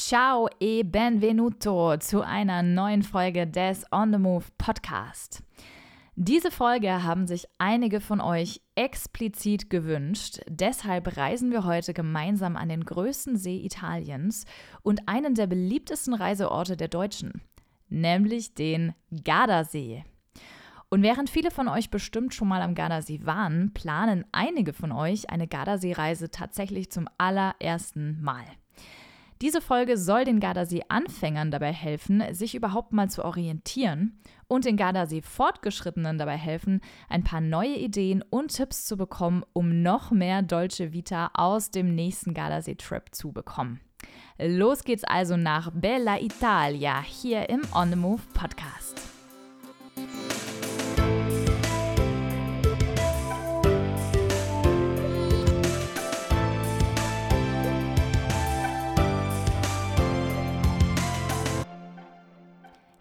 Ciao e benvenuto zu einer neuen Folge des On the Move Podcast. Diese Folge haben sich einige von euch explizit gewünscht. Deshalb reisen wir heute gemeinsam an den größten See Italiens und einen der beliebtesten Reiseorte der Deutschen, nämlich den Gardasee. Und während viele von euch bestimmt schon mal am Gardasee waren, planen einige von euch eine Gardasee-Reise tatsächlich zum allerersten Mal. Diese Folge soll den Gardasee-Anfängern dabei helfen, sich überhaupt mal zu orientieren und den Gardasee-Fortgeschrittenen dabei helfen, ein paar neue Ideen und Tipps zu bekommen, um noch mehr Dolce Vita aus dem nächsten Gardasee-Trip zu bekommen. Los geht's also nach Bella Italia hier im On the Move Podcast.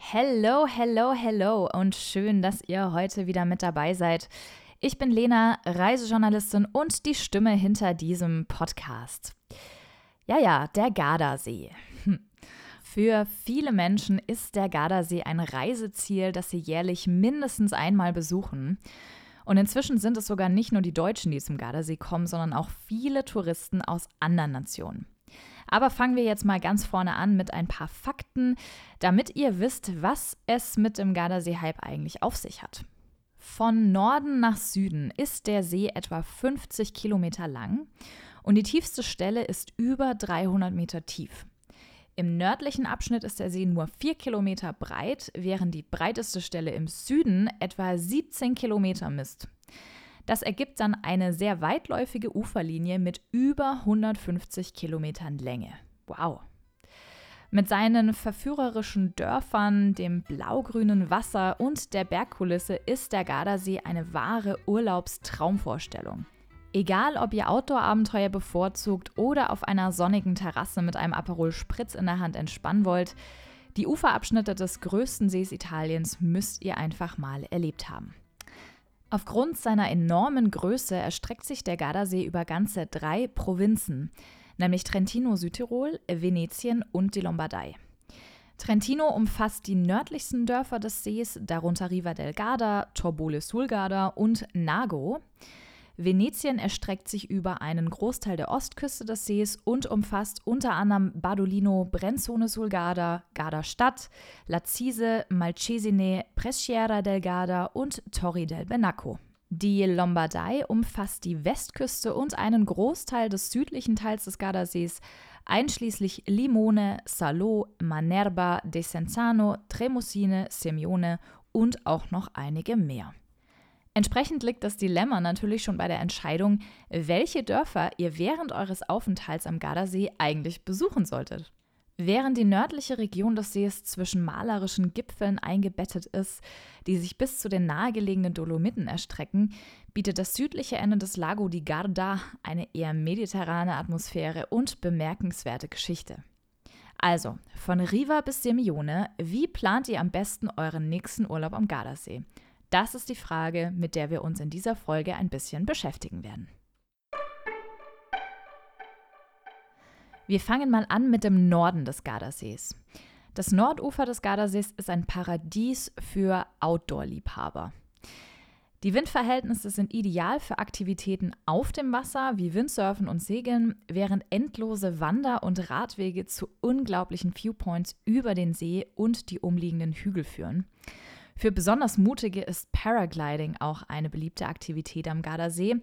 Hello, hello, hello und schön, dass ihr heute wieder mit dabei seid. Ich bin Lena, Reisejournalistin und die Stimme hinter diesem Podcast. Ja, ja, der Gardasee. Hm. Für viele Menschen ist der Gardasee ein Reiseziel, das sie jährlich mindestens einmal besuchen. Und inzwischen sind es sogar nicht nur die Deutschen, die zum Gardasee kommen, sondern auch viele Touristen aus anderen Nationen. Aber fangen wir jetzt mal ganz vorne an mit ein paar Fakten, damit ihr wisst, was es mit dem Gardasee-Hype eigentlich auf sich hat. Von Norden nach Süden ist der See etwa 50 Kilometer lang und die tiefste Stelle ist über 300 Meter tief. Im nördlichen Abschnitt ist der See nur 4 Kilometer breit, während die breiteste Stelle im Süden etwa 17 Kilometer misst. Das ergibt dann eine sehr weitläufige Uferlinie mit über 150 Kilometern Länge. Wow. Mit seinen verführerischen Dörfern, dem blaugrünen Wasser und der Bergkulisse ist der Gardasee eine wahre Urlaubstraumvorstellung. Egal, ob ihr Outdoor-Abenteuer bevorzugt oder auf einer sonnigen Terrasse mit einem Aperol Spritz in der Hand entspannen wollt, die Uferabschnitte des größten Sees Italiens müsst ihr einfach mal erlebt haben. Aufgrund seiner enormen Größe erstreckt sich der Gardasee über ganze drei Provinzen, nämlich Trentino, Südtirol, Venetien und die Lombardei. Trentino umfasst die nördlichsten Dörfer des Sees, darunter Riva del Garda, Torbole sul Garda und Nago. Venetien erstreckt sich über einen Großteil der Ostküste des Sees und umfasst unter anderem Badolino, Brenzone sul Garda, Garda Stadt, Lazise, Malcesine, Presciera del Garda und Torri del Benacco. Die Lombardei umfasst die Westküste und einen Großteil des südlichen Teils des Gardasees, einschließlich Limone, Salò, Manerba, Desenzano, Tremosine, Semione und auch noch einige mehr. Entsprechend liegt das Dilemma natürlich schon bei der Entscheidung, welche Dörfer ihr während eures Aufenthalts am Gardasee eigentlich besuchen solltet. Während die nördliche Region des Sees zwischen malerischen Gipfeln eingebettet ist, die sich bis zu den nahegelegenen Dolomiten erstrecken, bietet das südliche Ende des Lago di Garda eine eher mediterrane Atmosphäre und bemerkenswerte Geschichte. Also, von Riva bis Semione, wie plant ihr am besten euren nächsten Urlaub am Gardasee? Das ist die Frage, mit der wir uns in dieser Folge ein bisschen beschäftigen werden. Wir fangen mal an mit dem Norden des Gardasees. Das Nordufer des Gardasees ist ein Paradies für Outdoor-Liebhaber. Die Windverhältnisse sind ideal für Aktivitäten auf dem Wasser wie Windsurfen und Segeln, während endlose Wander- und Radwege zu unglaublichen Viewpoints über den See und die umliegenden Hügel führen. Für besonders Mutige ist Paragliding auch eine beliebte Aktivität am Gardasee.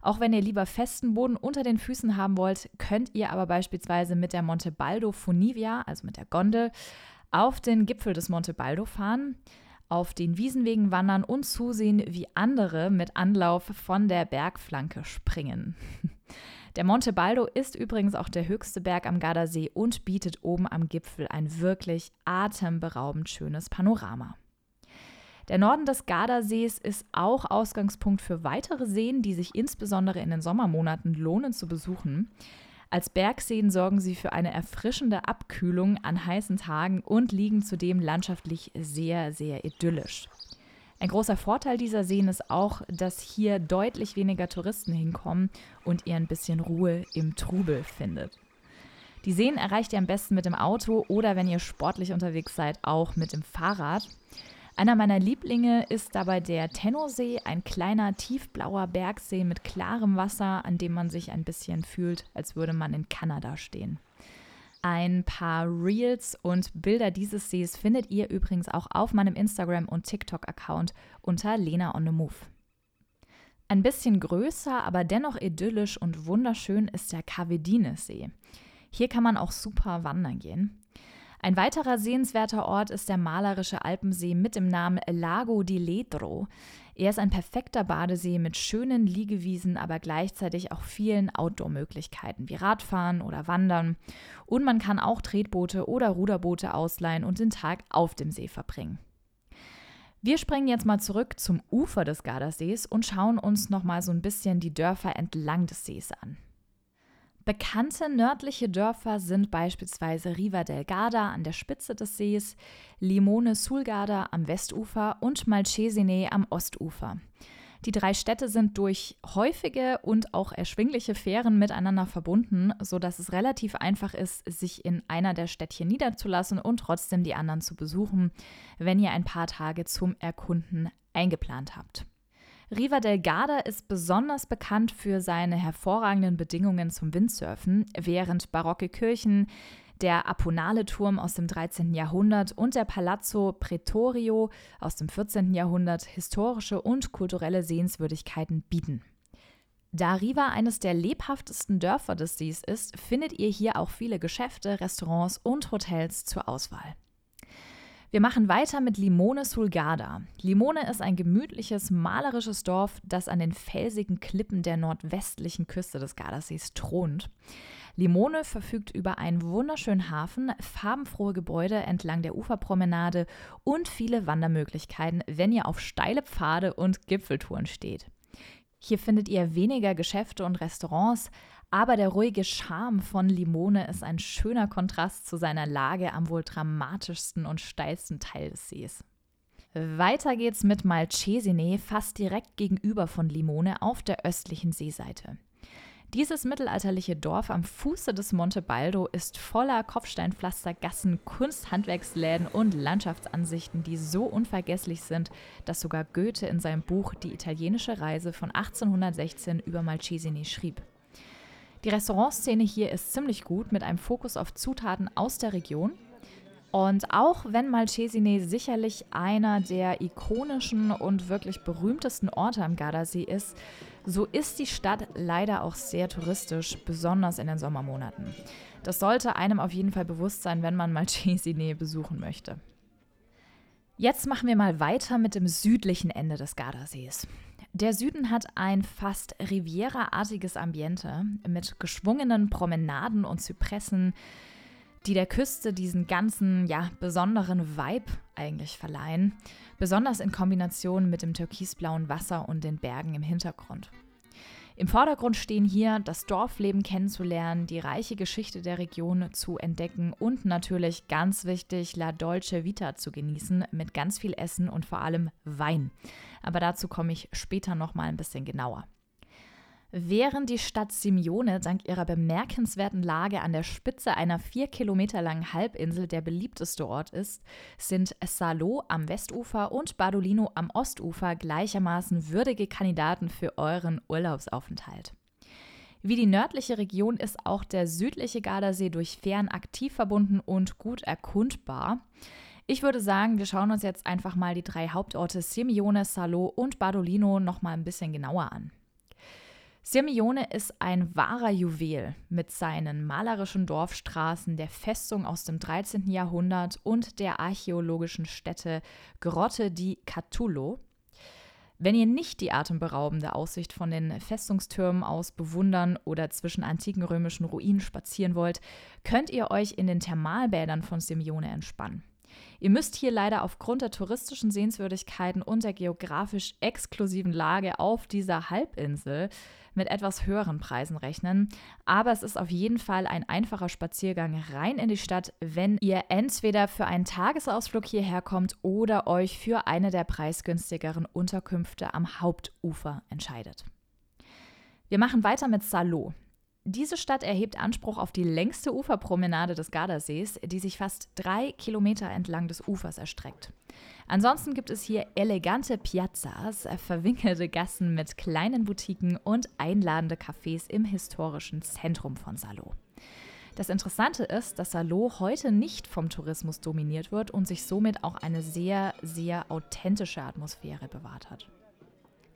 Auch wenn ihr lieber festen Boden unter den Füßen haben wollt, könnt ihr aber beispielsweise mit der Monte Baldo Funivia, also mit der Gondel, auf den Gipfel des Monte Baldo fahren, auf den Wiesenwegen wandern und zusehen, wie andere mit Anlauf von der Bergflanke springen. Der Monte Baldo ist übrigens auch der höchste Berg am Gardasee und bietet oben am Gipfel ein wirklich atemberaubend schönes Panorama. Der Norden des Gardasees ist auch Ausgangspunkt für weitere Seen, die sich insbesondere in den Sommermonaten lohnen zu besuchen. Als Bergseen sorgen sie für eine erfrischende Abkühlung an heißen Tagen und liegen zudem landschaftlich sehr, sehr idyllisch. Ein großer Vorteil dieser Seen ist auch, dass hier deutlich weniger Touristen hinkommen und ihr ein bisschen Ruhe im Trubel findet. Die Seen erreicht ihr am besten mit dem Auto oder wenn ihr sportlich unterwegs seid, auch mit dem Fahrrad. Einer meiner Lieblinge ist dabei der Tennosee, ein kleiner tiefblauer Bergsee mit klarem Wasser, an dem man sich ein bisschen fühlt, als würde man in Kanada stehen. Ein paar Reels und Bilder dieses Sees findet ihr übrigens auch auf meinem Instagram- und TikTok-Account unter Lena on the Move. Ein bisschen größer, aber dennoch idyllisch und wunderschön ist der Kavedine-See. Hier kann man auch super wandern gehen. Ein weiterer sehenswerter Ort ist der malerische Alpensee mit dem Namen Lago di Ledro. Er ist ein perfekter Badesee mit schönen Liegewiesen, aber gleichzeitig auch vielen Outdoor-Möglichkeiten wie Radfahren oder Wandern. Und man kann auch Tretboote oder Ruderboote ausleihen und den Tag auf dem See verbringen. Wir springen jetzt mal zurück zum Ufer des Gardasees und schauen uns noch mal so ein bisschen die Dörfer entlang des Sees an. Bekannte nördliche Dörfer sind beispielsweise Riva del Garda an der Spitze des Sees, Limone sul Garda am Westufer und Malcesine am Ostufer. Die drei Städte sind durch häufige und auch erschwingliche Fähren miteinander verbunden, sodass es relativ einfach ist, sich in einer der Städtchen niederzulassen und trotzdem die anderen zu besuchen, wenn ihr ein paar Tage zum Erkunden eingeplant habt. Riva del Garda ist besonders bekannt für seine hervorragenden Bedingungen zum Windsurfen, während barocke Kirchen, der Aponale-Turm aus dem 13. Jahrhundert und der Palazzo Pretorio aus dem 14. Jahrhundert historische und kulturelle Sehenswürdigkeiten bieten. Da Riva eines der lebhaftesten Dörfer des Sees ist, findet ihr hier auch viele Geschäfte, Restaurants und Hotels zur Auswahl. Wir machen weiter mit Limone sul Garda. Limone ist ein gemütliches, malerisches Dorf, das an den felsigen Klippen der nordwestlichen Küste des Gardasees thront. Limone verfügt über einen wunderschönen Hafen, farbenfrohe Gebäude entlang der Uferpromenade und viele Wandermöglichkeiten, wenn ihr auf steile Pfade und Gipfeltouren steht. Hier findet ihr weniger Geschäfte und Restaurants, aber der ruhige Charme von Limone ist ein schöner Kontrast zu seiner Lage am wohl dramatischsten und steilsten Teil des Sees. Weiter geht's mit Malcesine, fast direkt gegenüber von Limone auf der östlichen Seeseite. Dieses mittelalterliche Dorf am Fuße des Monte Baldo ist voller Kopfsteinpflastergassen, Kunsthandwerksläden und Landschaftsansichten, die so unvergesslich sind, dass sogar Goethe in seinem Buch Die italienische Reise von 1816 über Malcesine schrieb. Die Restaurantszene hier ist ziemlich gut mit einem Fokus auf Zutaten aus der Region. Und auch wenn Malcesine sicherlich einer der ikonischen und wirklich berühmtesten Orte am Gardasee ist, so ist die Stadt leider auch sehr touristisch, besonders in den Sommermonaten. Das sollte einem auf jeden Fall bewusst sein, wenn man Malcesine besuchen möchte. Jetzt machen wir mal weiter mit dem südlichen Ende des Gardasees. Der Süden hat ein fast Riviera-artiges Ambiente mit geschwungenen Promenaden und Zypressen, die der Küste diesen ganzen, ja, besonderen Vibe eigentlich verleihen, besonders in Kombination mit dem türkisblauen Wasser und den Bergen im Hintergrund. Im Vordergrund stehen hier, das Dorfleben kennenzulernen, die reiche Geschichte der Region zu entdecken und natürlich ganz wichtig, La Dolce Vita zu genießen mit ganz viel Essen und vor allem Wein. Aber dazu komme ich später noch mal ein bisschen genauer. Während die Stadt Simeone dank ihrer bemerkenswerten Lage an der Spitze einer vier Kilometer langen Halbinsel der beliebteste Ort ist, sind Salo am Westufer und Badolino am Ostufer gleichermaßen würdige Kandidaten für euren Urlaubsaufenthalt. Wie die nördliche Region ist auch der südliche Gardasee durch Fähren aktiv verbunden und gut erkundbar. Ich würde sagen, wir schauen uns jetzt einfach mal die drei Hauptorte Simeone, Salo und Badolino noch mal ein bisschen genauer an. Sirmione ist ein wahrer Juwel mit seinen malerischen Dorfstraßen, der Festung aus dem 13. Jahrhundert und der archäologischen Stätte Grotte di Catullo. Wenn ihr nicht die atemberaubende Aussicht von den Festungstürmen aus bewundern oder zwischen antiken römischen Ruinen spazieren wollt, könnt ihr euch in den Thermalbädern von Simeone entspannen. Ihr müsst hier leider aufgrund der touristischen Sehenswürdigkeiten und der geografisch exklusiven Lage auf dieser Halbinsel mit etwas höheren Preisen rechnen. Aber es ist auf jeden Fall ein einfacher Spaziergang rein in die Stadt, wenn ihr entweder für einen Tagesausflug hierher kommt oder euch für eine der preisgünstigeren Unterkünfte am Hauptufer entscheidet. Wir machen weiter mit Salo. Diese Stadt erhebt Anspruch auf die längste Uferpromenade des Gardasees, die sich fast drei Kilometer entlang des Ufers erstreckt. Ansonsten gibt es hier elegante Piazzas, verwinkelte Gassen mit kleinen Boutiquen und einladende Cafés im historischen Zentrum von Salo. Das Interessante ist, dass Salo heute nicht vom Tourismus dominiert wird und sich somit auch eine sehr, sehr authentische Atmosphäre bewahrt hat.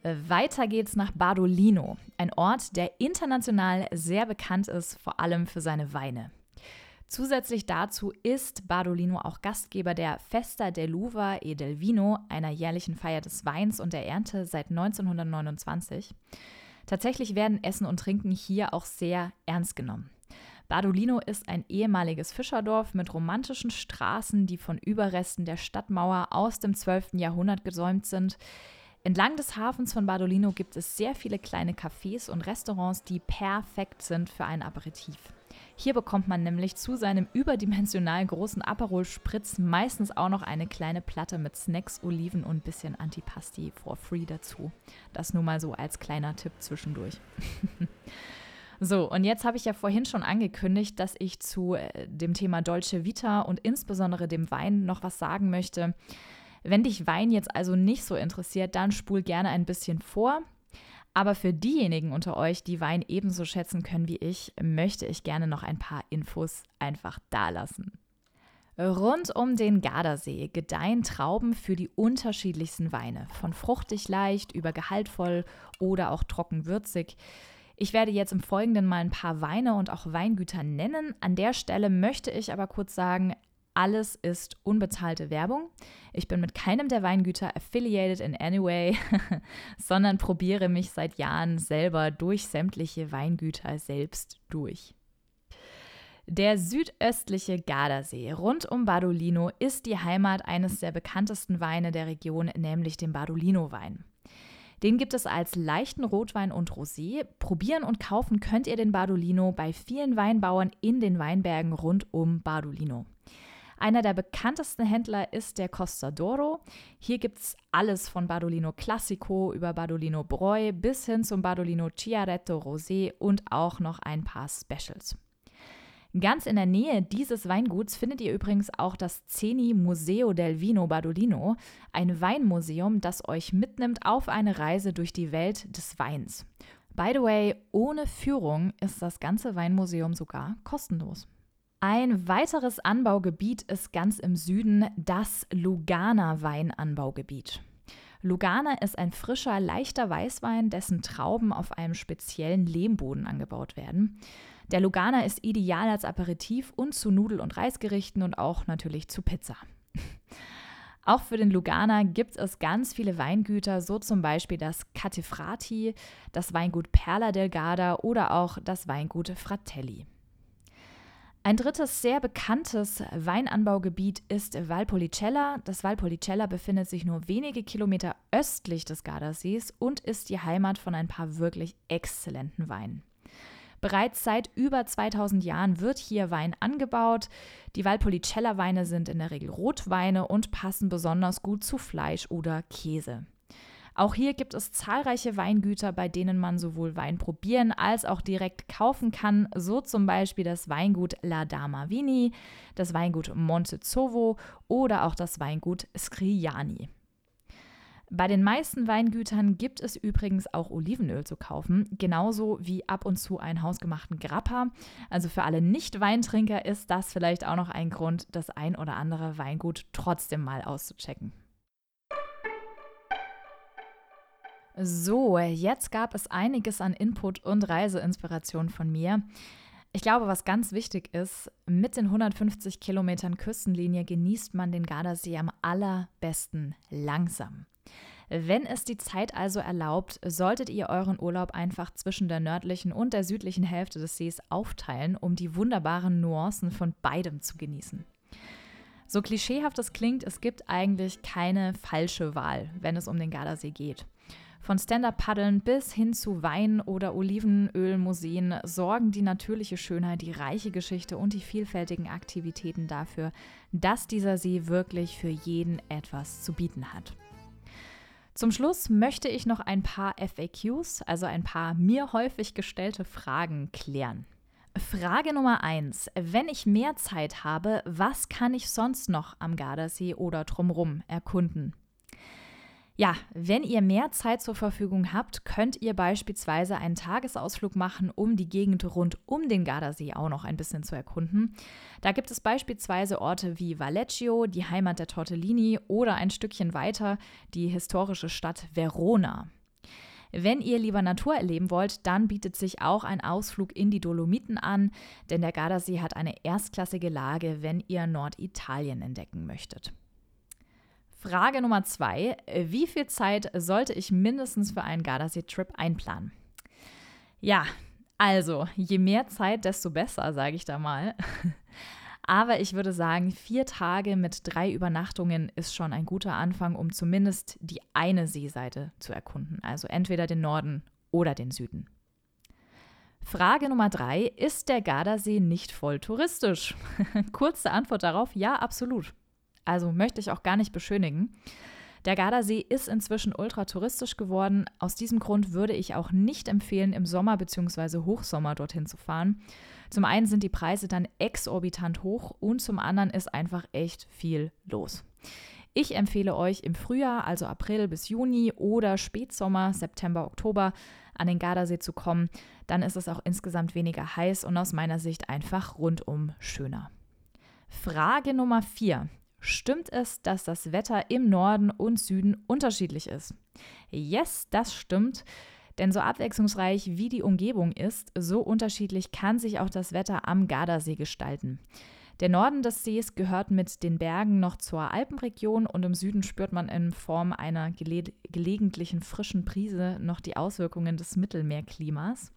Weiter geht's nach Bardolino, ein Ort, der international sehr bekannt ist, vor allem für seine Weine. Zusätzlich dazu ist Bardolino auch Gastgeber der Festa dell'Uva e del Vino, einer jährlichen Feier des Weins und der Ernte seit 1929. Tatsächlich werden Essen und Trinken hier auch sehr ernst genommen. Bardolino ist ein ehemaliges Fischerdorf mit romantischen Straßen, die von Überresten der Stadtmauer aus dem 12. Jahrhundert gesäumt sind. Entlang des Hafens von Bardolino gibt es sehr viele kleine Cafés und Restaurants, die perfekt sind für ein Aperitif. Hier bekommt man nämlich zu seinem überdimensional großen Aperol Spritz meistens auch noch eine kleine Platte mit Snacks, Oliven und ein bisschen Antipasti for free dazu. Das nur mal so als kleiner Tipp zwischendurch. So, und jetzt habe ich ja vorhin schon angekündigt, dass ich zu äh, dem Thema Dolce Vita und insbesondere dem Wein noch was sagen möchte. Wenn dich Wein jetzt also nicht so interessiert, dann spul gerne ein bisschen vor. Aber für diejenigen unter euch, die Wein ebenso schätzen können wie ich, möchte ich gerne noch ein paar Infos einfach dalassen. Rund um den Gardasee gedeihen Trauben für die unterschiedlichsten Weine, von fruchtig leicht über gehaltvoll oder auch trocken würzig. Ich werde jetzt im Folgenden mal ein paar Weine und auch Weingüter nennen. An der Stelle möchte ich aber kurz sagen, alles ist unbezahlte Werbung. Ich bin mit keinem der Weingüter affiliated in any way, sondern probiere mich seit Jahren selber durch sämtliche Weingüter selbst durch. Der südöstliche Gardasee rund um Bardolino ist die Heimat eines der bekanntesten Weine der Region, nämlich dem Bardolino-Wein. Den gibt es als leichten Rotwein und Rosé. Probieren und kaufen könnt ihr den Bardolino bei vielen Weinbauern in den Weinbergen rund um Bardolino. Einer der bekanntesten Händler ist der Costa d'Oro. Hier gibt es alles von Bardolino Classico über Bardolino Breu bis hin zum Bardolino Chiaretto Rosé und auch noch ein paar Specials. Ganz in der Nähe dieses Weinguts findet ihr übrigens auch das Ceni Museo del Vino Badolino, ein Weinmuseum, das euch mitnimmt auf eine Reise durch die Welt des Weins. By the way, ohne Führung ist das ganze Weinmuseum sogar kostenlos. Ein weiteres Anbaugebiet ist ganz im Süden das Lugana Weinanbaugebiet. Lugana ist ein frischer, leichter Weißwein, dessen Trauben auf einem speziellen Lehmboden angebaut werden. Der Lugana ist ideal als Aperitif und zu Nudel- und Reisgerichten und auch natürlich zu Pizza. Auch für den Lugana gibt es ganz viele Weingüter, so zum Beispiel das Catefrati, das Weingut Perla del Garda oder auch das Weingut Fratelli. Ein drittes sehr bekanntes Weinanbaugebiet ist Valpolicella. Das Valpolicella befindet sich nur wenige Kilometer östlich des Gardasees und ist die Heimat von ein paar wirklich exzellenten Weinen. Bereits seit über 2000 Jahren wird hier Wein angebaut. Die Valpolicella-Weine sind in der Regel Rotweine und passen besonders gut zu Fleisch oder Käse. Auch hier gibt es zahlreiche Weingüter, bei denen man sowohl Wein probieren als auch direkt kaufen kann, so zum Beispiel das Weingut La Dama Vini, das Weingut Montezovo oder auch das Weingut Scriani. Bei den meisten Weingütern gibt es übrigens auch Olivenöl zu kaufen, genauso wie ab und zu einen hausgemachten Grappa. Also für alle Nicht-Weintrinker ist das vielleicht auch noch ein Grund, das ein oder andere Weingut trotzdem mal auszuchecken. So, jetzt gab es einiges an Input und Reiseinspiration von mir. Ich glaube, was ganz wichtig ist, mit den 150 Kilometern Küstenlinie genießt man den Gardasee am allerbesten langsam. Wenn es die Zeit also erlaubt, solltet ihr euren Urlaub einfach zwischen der nördlichen und der südlichen Hälfte des Sees aufteilen, um die wunderbaren Nuancen von beidem zu genießen. So klischeehaft es klingt, es gibt eigentlich keine falsche Wahl, wenn es um den Gardasee geht. Von Stand-Up-Paddeln bis hin zu Wein- oder Olivenölmuseen sorgen die natürliche Schönheit, die reiche Geschichte und die vielfältigen Aktivitäten dafür, dass dieser See wirklich für jeden etwas zu bieten hat. Zum Schluss möchte ich noch ein paar FAQs, also ein paar mir häufig gestellte Fragen klären. Frage Nummer 1. Wenn ich mehr Zeit habe, was kann ich sonst noch am Gardasee oder drumrum erkunden? Ja, wenn ihr mehr Zeit zur Verfügung habt, könnt ihr beispielsweise einen Tagesausflug machen, um die Gegend rund um den Gardasee auch noch ein bisschen zu erkunden. Da gibt es beispielsweise Orte wie Vallecchio, die Heimat der Tortellini oder ein Stückchen weiter die historische Stadt Verona. Wenn ihr lieber Natur erleben wollt, dann bietet sich auch ein Ausflug in die Dolomiten an, denn der Gardasee hat eine erstklassige Lage, wenn ihr Norditalien entdecken möchtet. Frage Nummer zwei. Wie viel Zeit sollte ich mindestens für einen Gardasee-Trip einplanen? Ja, also, je mehr Zeit, desto besser, sage ich da mal. Aber ich würde sagen, vier Tage mit drei Übernachtungen ist schon ein guter Anfang, um zumindest die eine Seeseite zu erkunden. Also entweder den Norden oder den Süden. Frage Nummer drei: Ist der Gardasee nicht voll touristisch? Kurze Antwort darauf: Ja, absolut. Also möchte ich auch gar nicht beschönigen. Der Gardasee ist inzwischen ultra touristisch geworden. Aus diesem Grund würde ich auch nicht empfehlen, im Sommer bzw. Hochsommer dorthin zu fahren. Zum einen sind die Preise dann exorbitant hoch und zum anderen ist einfach echt viel los. Ich empfehle euch im Frühjahr, also April bis Juni oder Spätsommer, September, Oktober, an den Gardasee zu kommen. Dann ist es auch insgesamt weniger heiß und aus meiner Sicht einfach rundum schöner. Frage Nummer 4. Stimmt es, dass das Wetter im Norden und Süden unterschiedlich ist? Yes, das stimmt. Denn so abwechslungsreich wie die Umgebung ist, so unterschiedlich kann sich auch das Wetter am Gardasee gestalten. Der Norden des Sees gehört mit den Bergen noch zur Alpenregion und im Süden spürt man in Form einer gele gelegentlichen frischen Brise noch die Auswirkungen des Mittelmeerklimas.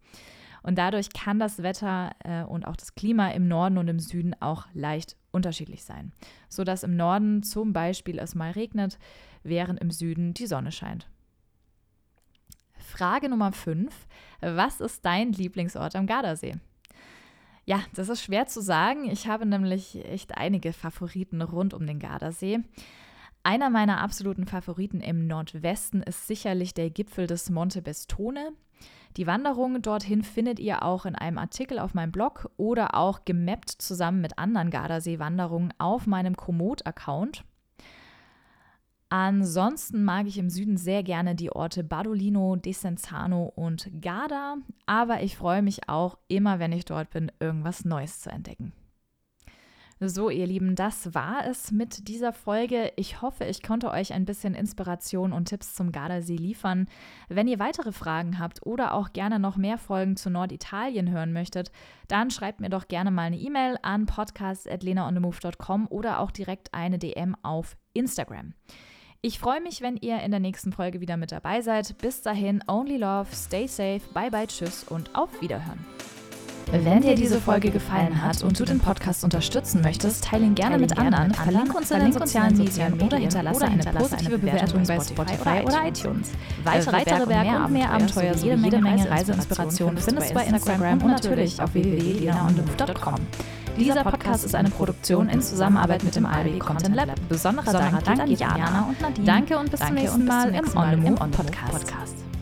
Und dadurch kann das Wetter äh, und auch das Klima im Norden und im Süden auch leicht unterschiedlich sein, sodass im Norden zum Beispiel es mal regnet, während im Süden die Sonne scheint. Frage Nummer 5. Was ist dein Lieblingsort am Gardasee? Ja, das ist schwer zu sagen. Ich habe nämlich echt einige Favoriten rund um den Gardasee. Einer meiner absoluten Favoriten im Nordwesten ist sicherlich der Gipfel des Monte Bestone. Die Wanderung dorthin findet ihr auch in einem Artikel auf meinem Blog oder auch gemappt zusammen mit anderen Gardasee-Wanderungen auf meinem Komoot-Account. Ansonsten mag ich im Süden sehr gerne die Orte Badolino, Desenzano und Garda, aber ich freue mich auch immer, wenn ich dort bin, irgendwas Neues zu entdecken. So, ihr Lieben, das war es mit dieser Folge. Ich hoffe, ich konnte euch ein bisschen Inspiration und Tipps zum Gardasee liefern. Wenn ihr weitere Fragen habt oder auch gerne noch mehr Folgen zu Norditalien hören möchtet, dann schreibt mir doch gerne mal eine E-Mail an podcast.lenaonthemove.com oder auch direkt eine DM auf Instagram. Ich freue mich, wenn ihr in der nächsten Folge wieder mit dabei seid. Bis dahin, only love, stay safe, bye bye, tschüss und auf Wiederhören. Wenn dir diese Folge gefallen hat und du den Podcast unterstützen möchtest, teile ihn gerne mit anderen, verlinke uns in den sozialen Medien oder hinterlasse eine positive Bewertung bei Spotify oder iTunes. Weitere Werke und mehr Abenteuer sowie jede Menge Reiseinspiration findest du bei Instagram und natürlich auf www.lenaonluft.com. Dieser Podcast ist eine Produktion in Zusammenarbeit mit dem ALB Content Lab. Besonderer Dank, Dank an Jana und Nadine. Danke und bis zum nächsten Mal im On the Move Podcast.